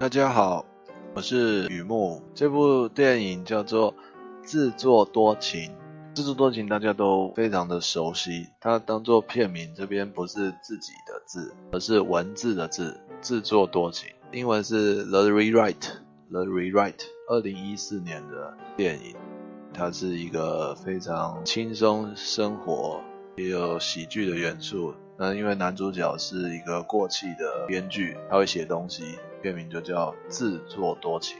大家好，我是雨木。这部电影叫做《自作多情》，自作多情大家都非常的熟悉。它当做片名，这边不是自己的字，而是文字的字。自作多情，英文是 The Rewrite，The Rewrite，二零一四年的电影。它是一个非常轻松生活，也有喜剧的元素。那因为男主角是一个过气的编剧，他会写东西，片名就叫《自作多情》，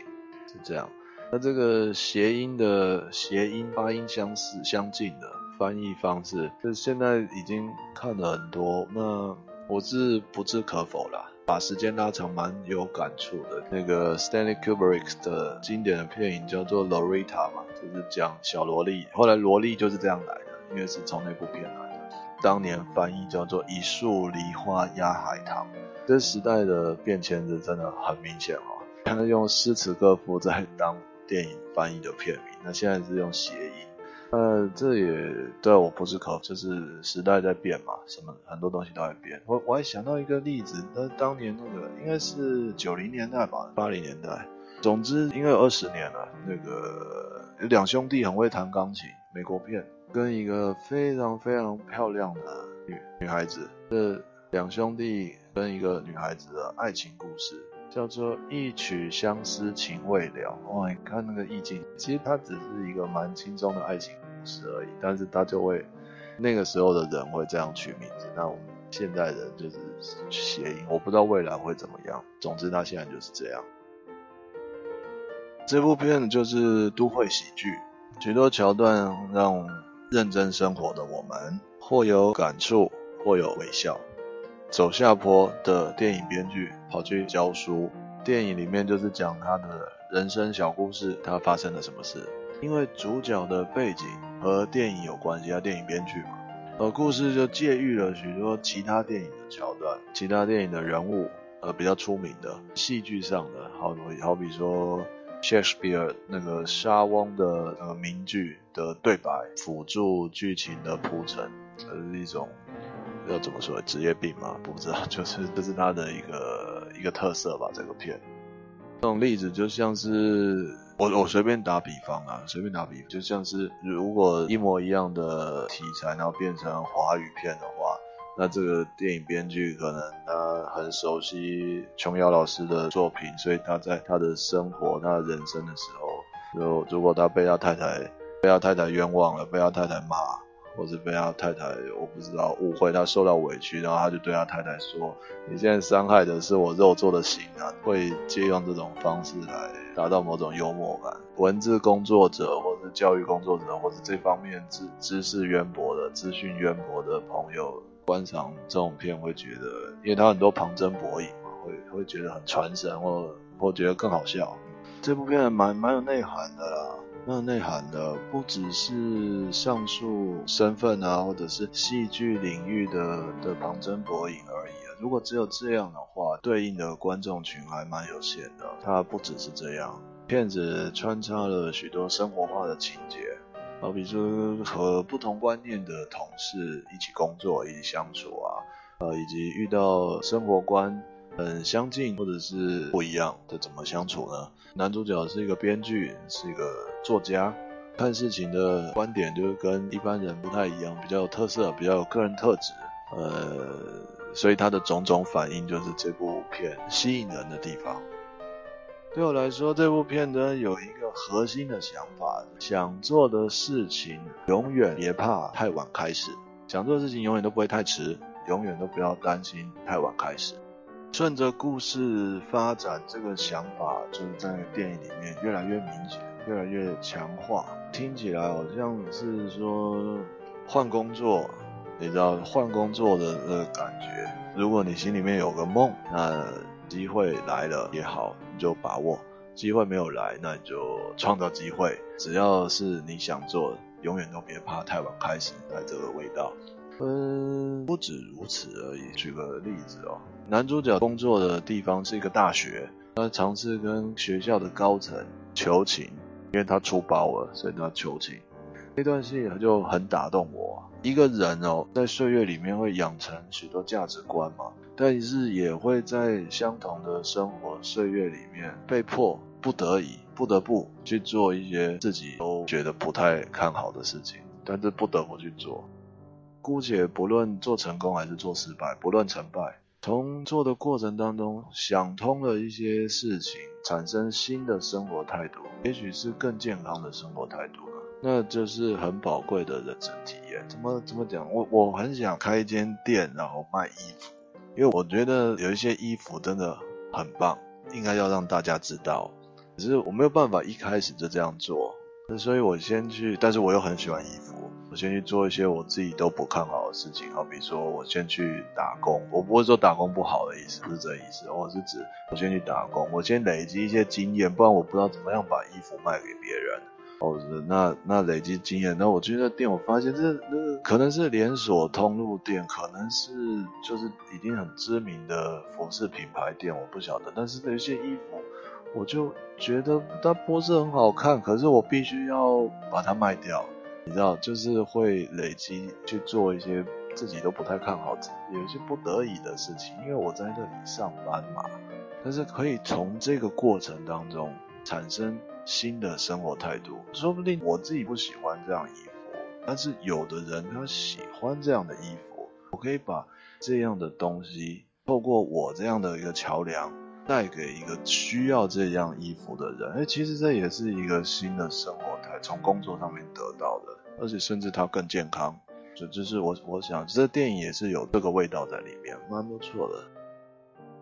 是这样。那这个谐音的谐音发音相似相近的翻译方式，就现在已经看了很多。那我是不置可否啦，把时间拉长蛮有感触的。那个 Stanley Kubrick 的经典的片影叫做《Lolita》嘛，就是讲小萝莉，后来萝莉就是这样来的，因为是从那部片来。当年翻译叫做“一树梨花压海棠”，这时代的变迁是真的很明显哦。他用诗词歌赋在当电影翻译的片名，那现在是用谐音，呃，这也对我不是可，就是时代在变嘛，什么很多东西都在变。我我还想到一个例子，那当年那个应该是九零年代吧，八零年代，总之应该有二十年了。那个有两兄弟很会弹钢琴，美国片。跟一个非常非常漂亮的女女孩子，是两兄弟跟一个女孩子的爱情故事，叫做《一曲相思情未了》。哇，你看那个意境，其实它只是一个蛮轻松的爱情故事而已，但是它就会那个时候的人会这样取名字，那我们现代人就是谐音，我不知道未来会怎么样。总之，它现在就是这样。这部片就是都会喜剧，许多桥段让。认真生活的我们，或有感触，或有微笑。走下坡的电影编剧跑去教书，电影里面就是讲他的人生小故事，他发生了什么事。因为主角的背景和电影有关系，他电影编剧嘛，而故事就借喻了许多其他电影的桥段，其他电影的人物，呃，比较出名的戏剧上的，好比好比说。Shakespeare 那个莎翁的那个名句的对白，辅助剧情的铺陈，这是一种要怎么说职业病吗？不知道，就是这是他的一个一个特色吧。这个片，这种例子就像是我我随便打比方啊，随便打比，就像是如果一模一样的题材，然后变成华语片的话。那这个电影编剧可能他很熟悉琼瑶老师的作品，所以他在他的生活、他的人生的时候，就如果他被他太太被他太太冤枉了，被他太太骂，或者被他太太我不知道误会，他受到委屈，然后他就对他太太说：“你现在伤害的是我肉做的心啊！”会借用这种方式来达到某种幽默感。文字工作者，或是教育工作者，或是这方面知知识渊博的、资讯渊博的朋友。观赏这种片会觉得，因为它很多旁征博引嘛，会会觉得很传神，或或觉得更好笑。这部片蛮蛮有内涵的啦，蛮有内涵的，不只是上述身份啊，或者是戏剧领域的的旁征博引而已啊。如果只有这样的话，对应的观众群还蛮有限的。它不只是这样，片子穿插了许多生活化的情节。好比说和不同观念的同事一起工作、一起相处啊，呃，以及遇到生活观很相近或者是不一样的怎么相处呢？男主角是一个编剧，是一个作家，看事情的观点就是跟一般人不太一样，比较有特色，比较有个人特质，呃，所以他的种种反应就是这部片吸引人的地方。对我来说，这部片呢有一核心的想法：想做的事情永远别怕太晚开始，想做的事情永远都不会太迟，永远都不要担心太晚开始。顺着故事发展，这个想法就是在电影里面越来越明显，越来越强化。听起来好像是说换工作，你知道换工作的那个感觉。如果你心里面有个梦，那机会来了也好。你就把握机会没有来，那你就创造机会。只要是你想做，永远都别怕太晚开始。来这个味道，嗯，不止如此而已。举个例子哦，男主角工作的地方是一个大学，他尝试跟学校的高层求情，因为他出包了，所以他求情。那段戏就很打动我。一个人哦，在岁月里面会养成许多价值观嘛，但是也会在相同的生活岁月里面被迫、不得已、不得不去做一些自己都觉得不太看好的事情，但是不得不去做。姑且不论做成功还是做失败，不论成败，从做的过程当中想通了一些事情，产生新的生活态度，也许是更健康的生活态度。那就是很宝贵的人生体验。怎么怎么讲？我我很想开一间店，然后卖衣服，因为我觉得有一些衣服真的很棒，应该要让大家知道。可是我没有办法一开始就这样做，所以我先去，但是我又很喜欢衣服，我先去做一些我自己都不看好的事情。好比说我先去打工，我不会说打工不好的意思，不是这意思，我是指我先去打工，我先累积一些经验，不然我不知道怎么样把衣服卖给别人。哦，那那累积经验，那我去那店，我发现这那可能是连锁通路店，可能是就是已经很知名的服饰品牌店，我不晓得。但是有一些衣服，我就觉得它不是很好看，可是我必须要把它卖掉，你知道，就是会累积去做一些自己都不太看好，有些不得已的事情，因为我在这里上班嘛。但是可以从这个过程当中产生。新的生活态度，说不定我自己不喜欢这样衣服，但是有的人他喜欢这样的衣服，我可以把这样的东西透过我这样的一个桥梁带给一个需要这样衣服的人，哎，其实这也是一个新的生活态，从工作上面得到的，而且甚至它更健康，就就是我我想这电影也是有这个味道在里面，蛮不错的。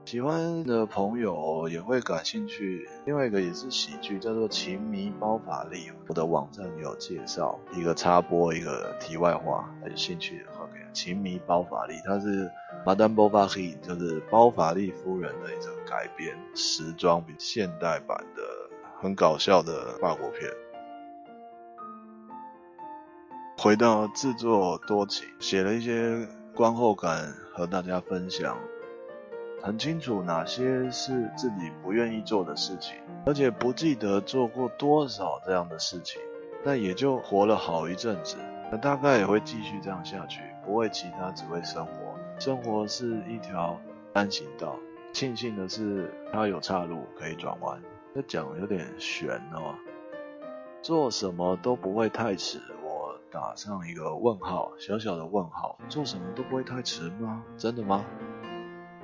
喜欢的朋友也会感兴趣。另外一个也是喜剧，叫做《情迷包法利》，我的网站有介绍。一个插播，一个题外话，有兴趣的话可以。《情迷包法利》它是 Madame Bovary，就是包法利夫人的一种改编时装比现代版的很搞笑的法国片。回到自作多情，写了一些观后感和大家分享。很清楚哪些是自己不愿意做的事情，而且不记得做过多少这样的事情，那也就活了好一阵子。那大概也会继续这样下去，不为其他，只为生活。生活是一条单行道，庆幸的是它有岔路可以转弯。这讲有点玄哦。做什么都不会太迟，我打上一个问号，小小的问号。做什么都不会太迟吗？真的吗？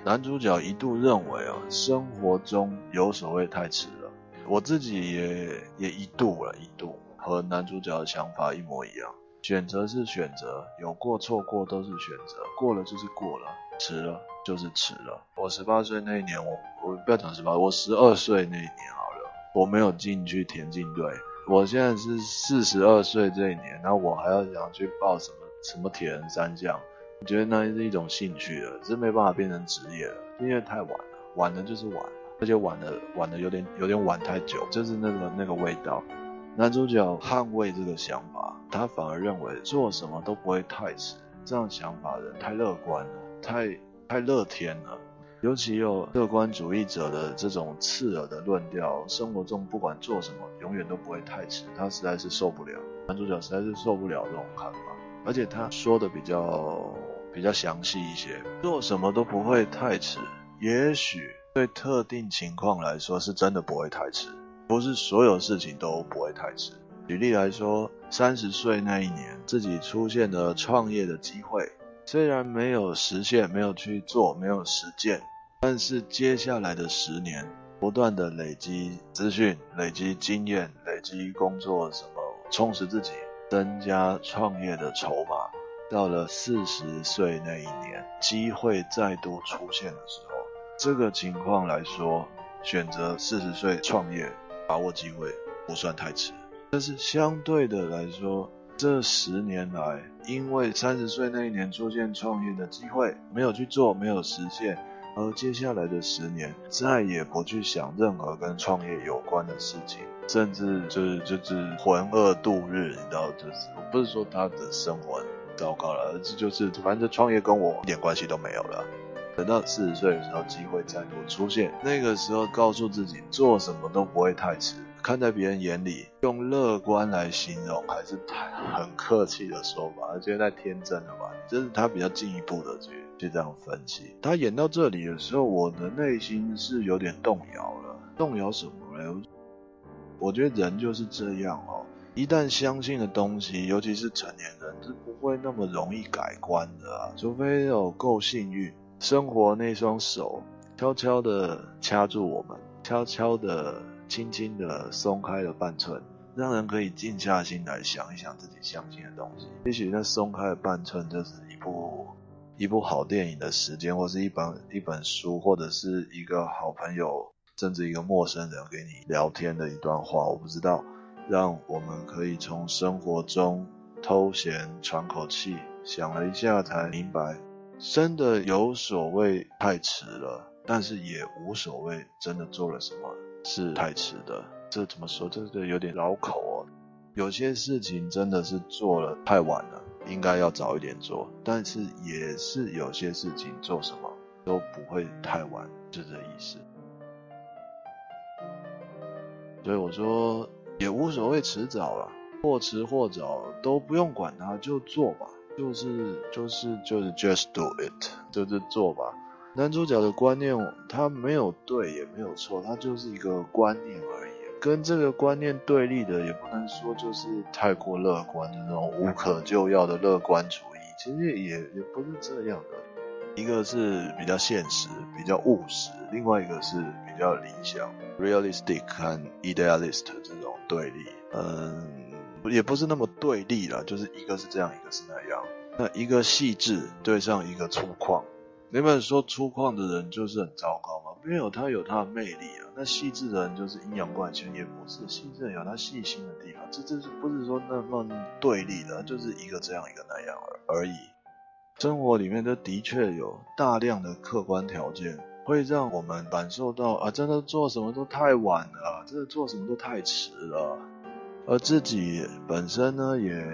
男主角一度认为啊，生活中有所谓太迟了。我自己也也一度了，一度和男主角的想法一模一样。选择是选择，有过错过都是选择，过了就是过了，迟了就是迟了。我十八岁那一年，我我不要讲十八，我十二岁那一年好了，我没有进去田径队。我现在是四十二岁这一年，然后我还要想去报什么什么铁人三项。我觉得那是一种兴趣了，是没办法变成职业了，因为太晚了，晚了就是晚了，而且晚了晚了有点有点晚太久，就是那个那个味道。男主角捍卫这个想法，他反而认为做什么都不会太迟，这样想法的人太乐观了，太太乐天了。尤其有乐观主义者的这种刺耳的论调，生活中不管做什么，永远都不会太迟，他实在是受不了。男主角实在是受不了这种看法，而且他说的比较。比较详细一些，做什么都不会太迟。也许对特定情况来说，是真的不会太迟。不是所有事情都不会太迟。举例来说，三十岁那一年，自己出现了创业的机会，虽然没有实现，没有去做，没有实践，但是接下来的十年，不断的累积资讯、累积经验、累积工作什么，充实自己，增加创业的筹码。到了四十岁那一年，机会再度出现的时候，这个情况来说，选择四十岁创业，把握机会不算太迟。但是相对的来说，这十年来，因为三十岁那一年出现创业的机会，没有去做，没有实现，而接下来的十年再也不去想任何跟创业有关的事情，甚至就是就是浑噩度日，你知道，就是我不是说他的生活。糟糕了，这就是反正创业跟我一点关系都没有了。等到四十岁的时候，机会再度出现，那个时候告诉自己做什么都不会太迟。看在别人眼里，用乐观来形容还是太很客气的说法，而且太天真了吧？这是他比较进一步的去去这样分析。他演到这里的时候，我的内心是有点动摇了。动摇什么呢？我觉得人就是这样哦，一旦相信的东西，尤其是成年人，是不会那么容易改观的啊，除非有够幸运，生活那双手悄悄地掐住我们，悄悄地。轻轻地松开了半寸，让人可以静下心来想一想自己相信的东西。也许那松开的半寸就是一部一部好电影的时间，或是一本一本书，或者是一个好朋友，甚至一个陌生人跟你聊天的一段话。我不知道，让我们可以从生活中偷闲喘口气，想了一下才明白，真的有所谓太迟了，但是也无所谓真的做了什么。是太迟的，这怎么说？这个有点绕口哦。有些事情真的是做了太晚了，应该要早一点做。但是也是有些事情做什么都不会太晚，是这意思。所以我说也无所谓迟早了，或迟或早都不用管它，就做吧。就是就是就是 just do it，就是做吧。男主角的观念，他没有对也没有错，他就是一个观念而已。跟这个观念对立的，也不能说就是太过乐观的那种无可救药的乐观主义。其实也也不是这样的，一个是比较现实、比较务实，另外一个是比较理想 （realistic） 和 idealist 这种对立。嗯，也不是那么对立了，就是一个是这样，一个是那样。那一个细致对上一个粗犷。你们说粗犷的人就是很糟糕吗？没有，他有他的魅力啊。那细致的人就是阴阳怪气，也不是细致的人有他细心的地方。这这是不是说那么对立的？就是一个这样一个那样而而已。生活里面都的确有大量的客观条件，会让我们感受到啊，真的做什么都太晚了，真的做什么都太迟了。而自己本身呢，也。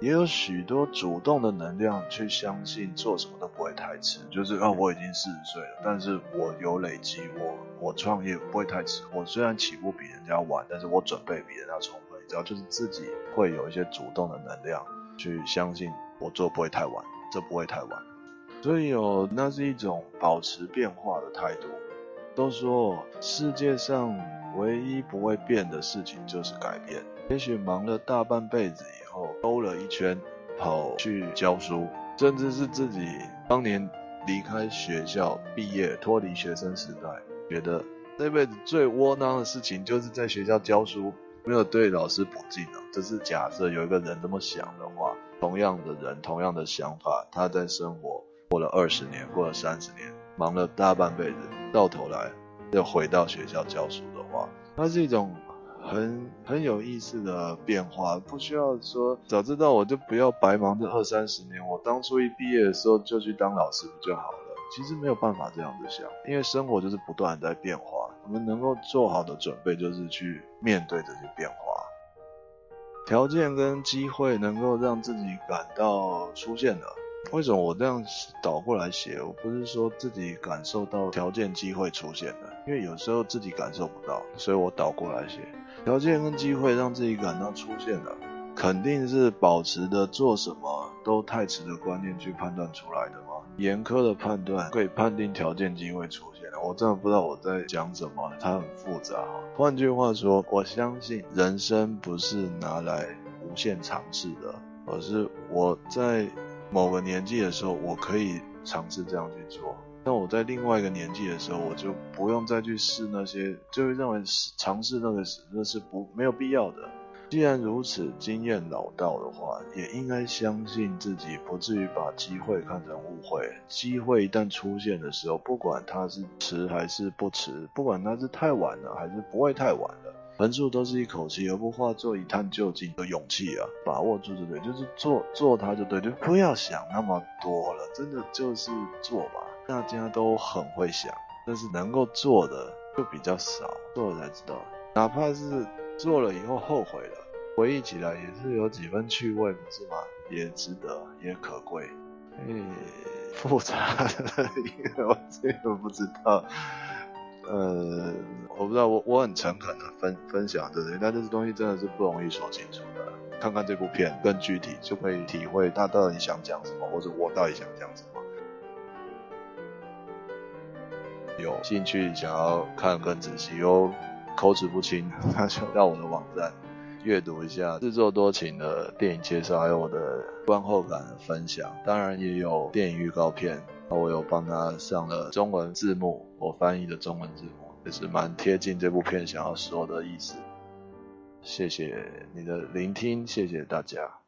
也有许多主动的能量去相信做什么都不会太迟，就是啊，我已经四十岁了，但是我有累积，我我创业不会太迟。我虽然起步比人家晚，但是我准备比人家充分。只要，就是自己会有一些主动的能量去相信我做不会太晚，这不会太晚。所以哦，那是一种保持变化的态度。都说世界上唯一不会变的事情就是改变。也许忙了大半辈子以后，兜了一圈，跑去教书，甚至是自己当年离开学校毕业，脱离学生时代，觉得这辈子最窝囊的事情就是在学校教书，没有对老师不敬啊。这是假设有一个人这么想的话，同样的人，同样的想法，他在生活过了二十年，过了三十年，忙了大半辈子，到头来又回到学校教书的话，那是一种。很很有意思的变化，不需要说早知道我就不要白忙这二三十年，我当初一毕业的时候就去当老师不就好了？其实没有办法这样子想，因为生活就是不断在变化，我们能够做好的准备就是去面对这些变化。条件跟机会能够让自己感到出现了。为什么我这样倒过来写？我不是说自己感受到条件机会出现了，因为有时候自己感受不到，所以我倒过来写。条件跟机会让自己感到出现了，肯定是保持的做什么都太迟的观念去判断出来的吗？严苛的判断可以判定条件机会出现了，我真的不知道我在讲什么，它很复杂。换句话说，我相信人生不是拿来无限尝试的，而是我在。某个年纪的时候，我可以尝试这样去做。那我在另外一个年纪的时候，我就不用再去试那些，就会认为尝试那个那是不没有必要的。既然如此，经验老道的话，也应该相信自己，不至于把机会看成误会。机会一旦出现的时候，不管它是迟还是不迟，不管它是太晚了还是不会太晚了。横竖都是一口气，而不化作一探究竟的勇气啊！把握住就对，就是做做它就对，就不要想那么多了，真的就是做吧。大家都很会想，但是能够做的就比较少，做了才知道。哪怕是做了以后后悔了，回忆起来也是有几分趣味，不是吗？也值得，也可贵。嘿。复杂的，因为我这个不知道。呃，我不知道，我我很诚恳的分分享这些，但这些东西真的是不容易说清楚的。看看这部片更具体，就可以体会他到底想讲什么，或者我到底想讲什么。有兴趣想要看更仔细哦口齿不清，他就到我的网站阅读一下自作多情的电影介绍，还有我的观后感分享。当然也有电影预告片。我有帮他上了中文字幕，我翻译的中文字幕也是蛮贴近这部片想要说的意思。谢谢你的聆听，谢谢大家。